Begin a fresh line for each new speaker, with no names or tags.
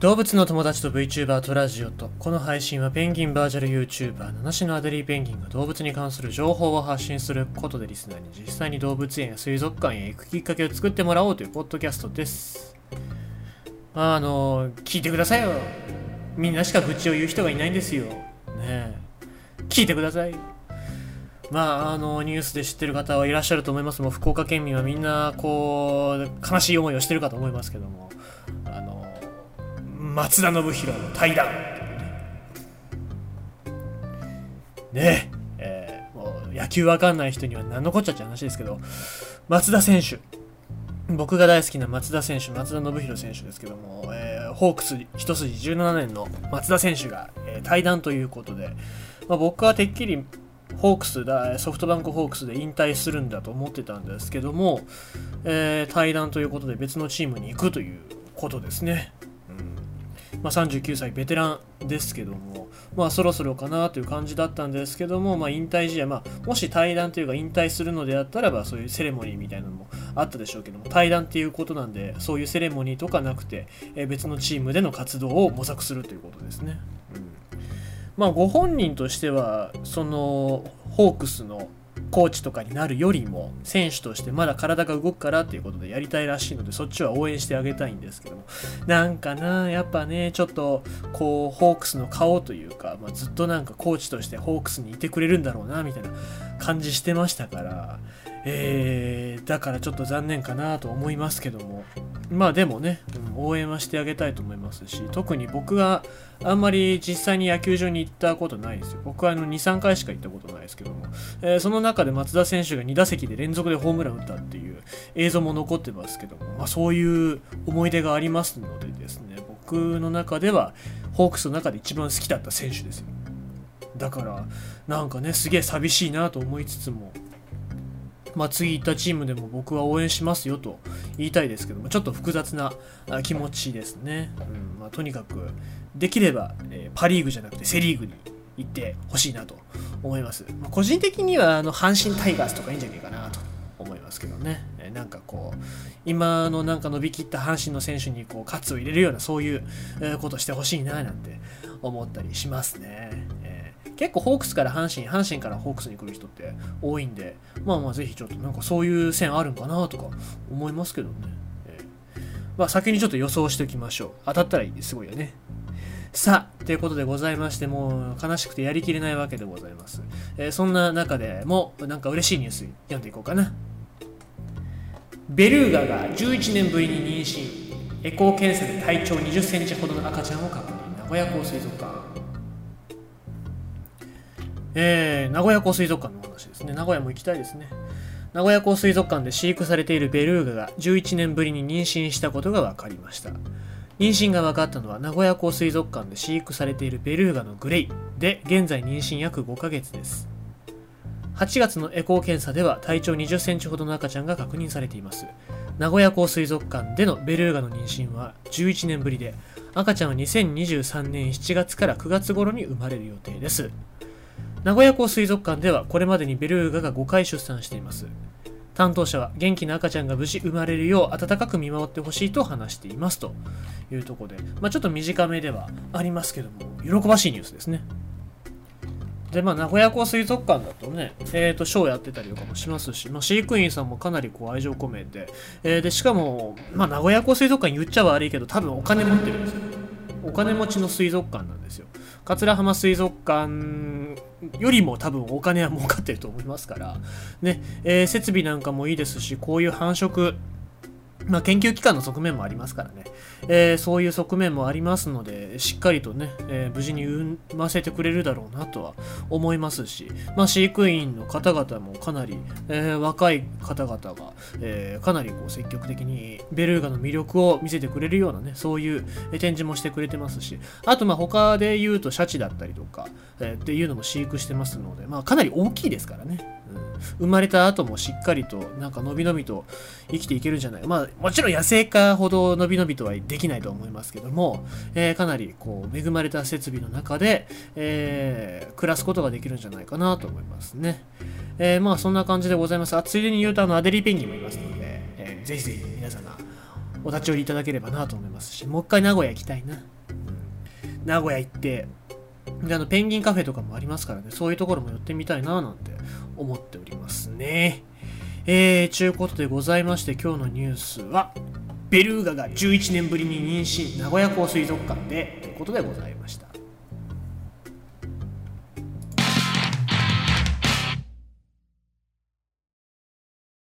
動物の友達と VTuber とラジオとこの配信はペンギンバーチャル YouTuber 七種のアデリーペンギンが動物に関する情報を発信することでリスナーに実際に動物園や水族館へ行くきっかけを作ってもらおうというポッドキャストですあの聞いてくださいよみんなしか愚痴を言う人がいないんですよねえ聞いてくださいまあ、あのニュースで知ってる方はいらっしゃると思いますもう福岡県民はみんなこう悲しい思いをしてるかと思いますけども松田信弘の対談ねえー、もう野球わかんない人には何のこっちゃって話ですけど松田選手僕が大好きな松田選手松田信弘選手ですけども、えー、ホークス一筋17年の松田選手が、えー、対談ということで、まあ、僕はてっきりホークスだソフトバンクホークスで引退するんだと思ってたんですけども、えー、対談ということで別のチームに行くということですね。まあ、39歳ベテランですけども、まあ、そろそろかなという感じだったんですけども、まあ、引退試合、まあ、もし対談というか引退するのであったらばそういうセレモニーみたいなのもあったでしょうけども対談っていうことなんでそういうセレモニーとかなくて、えー、別のチームでの活動を模索するということですね。うんまあ、ご本人としてはそのホークスのコーチとかになるよりも選手としてまだ体が動くからっていうことでやりたいらしいのでそっちは応援してあげたいんですけども。なんかなやっぱねちょっとこうホークスの顔というか、まあ、ずっとなんかコーチとしてホークスにいてくれるんだろうなみたいな感じしてましたから。えー、だからちょっと残念かなと思いますけども。まあでもね、うん、応援はしてあげたいと思いますし特に僕があんまり実際に野球場に行ったことないですよ。僕はあの23回しか行ったことないですけども、えー、その中で松田選手が2打席で連続でホームラン打ったっていう映像も残ってますけども、まあ、そういう思い出がありますのでですね僕の中ではホークスの中で一番好きだった選手ですよ。だからなんかねすげえ寂しいなと思いつつもまあ、次行ったチームでも僕は応援しますよと言いたいですけども、ちょっと複雑な気持ちですね。うんまあ、とにかく、できれば、えー、パ・リーグじゃなくてセ・リーグに行ってほしいなと思います。まあ、個人的にはあの阪神タイガースとかいいんじゃないかなと思いますけどね。えー、なんかこう、今のなんか伸びきった阪神の選手にこう喝を入れるようなそういうことしてほしいななんて思ったりしますね。結構ホークスから阪神、阪神からホークスに来る人って多いんで、まあまあぜひちょっとなんかそういう線あるんかなとか思いますけどね。えー、まあ先にちょっと予想しておきましょう。当たったらいいすごいよね。さあ、ということでございまして、もう悲しくてやりきれないわけでございます。えー、そんな中でも、なんか嬉しいニュース読んでいこうかな。ベルーガが11年ぶりに妊娠。エコー検査で体長20センチほどの赤ちゃんを確認。名古屋港水族館。えー、名古屋港水族館の話ですね。名古屋も行きたいですね。名古屋港水族館で飼育されているベルーガが11年ぶりに妊娠したことが分かりました。妊娠が分かったのは名古屋港水族館で飼育されているベルーガのグレイで現在妊娠約5ヶ月です。8月のエコー検査では体長20センチほどの赤ちゃんが確認されています。名古屋港水族館でのベルーガの妊娠は11年ぶりで赤ちゃんは2023年7月から9月頃に生まれる予定です。名古屋港水族館ではこれまでにベルーガが5回出産しています。担当者は元気な赤ちゃんが無事生まれるよう温かく見守ってほしいと話していますというとこで、まあ、ちょっと短めではありますけども喜ばしいニュースですね。でまあ名古屋港水族館だとね、えー、とショーやってたりとかもしますし、まあ、飼育員さんもかなりこう愛情込めて、えー、でしかも、まあ、名古屋港水族館言っちゃ悪いけど多分お金持ってるんですよ。お金持ちの水族館なんですよ。桂浜水族館よりも多分お金は儲かってると思いますから、ね。えー、設備なんかもいいですしこういう繁殖まあ、研究機関の側面もありますからね、えー、そういう側面もありますので、しっかりとね、えー、無事に産ませてくれるだろうなとは思いますし、まあ、飼育員の方々もかなり、えー、若い方々が、えかなりこう積極的にベルーガの魅力を見せてくれるようなね、そういう展示もしてくれてますし、あとまあ他で言うとシャチだったりとか、えっていうのも飼育してますので、まあ、かなり大きいですからね。生まれた後もしっかりとなんかのびのびと生きていけるんじゃないまあもちろん野生化ほどのびのびとはできないと思いますけども、えー、かなりこう恵まれた設備の中で、えー、暮らすことができるんじゃないかなと思いますね。えー、まあそんな感じでございます。あついでに言うとあのアデリーペンギンもいますので、えー、ぜひぜひ皆さんがお立ち寄りいただければなと思いますし、もう一回名古屋行きたいな。名古屋行って、であのペンギンカフェとかもありますからね、そういうところも寄ってみたいななんて思っておりますね。えー、ちゅうことでございまして、今日のニュースは、ベルーガが11年ぶりに妊娠、名古屋港水族館で、ということでございました。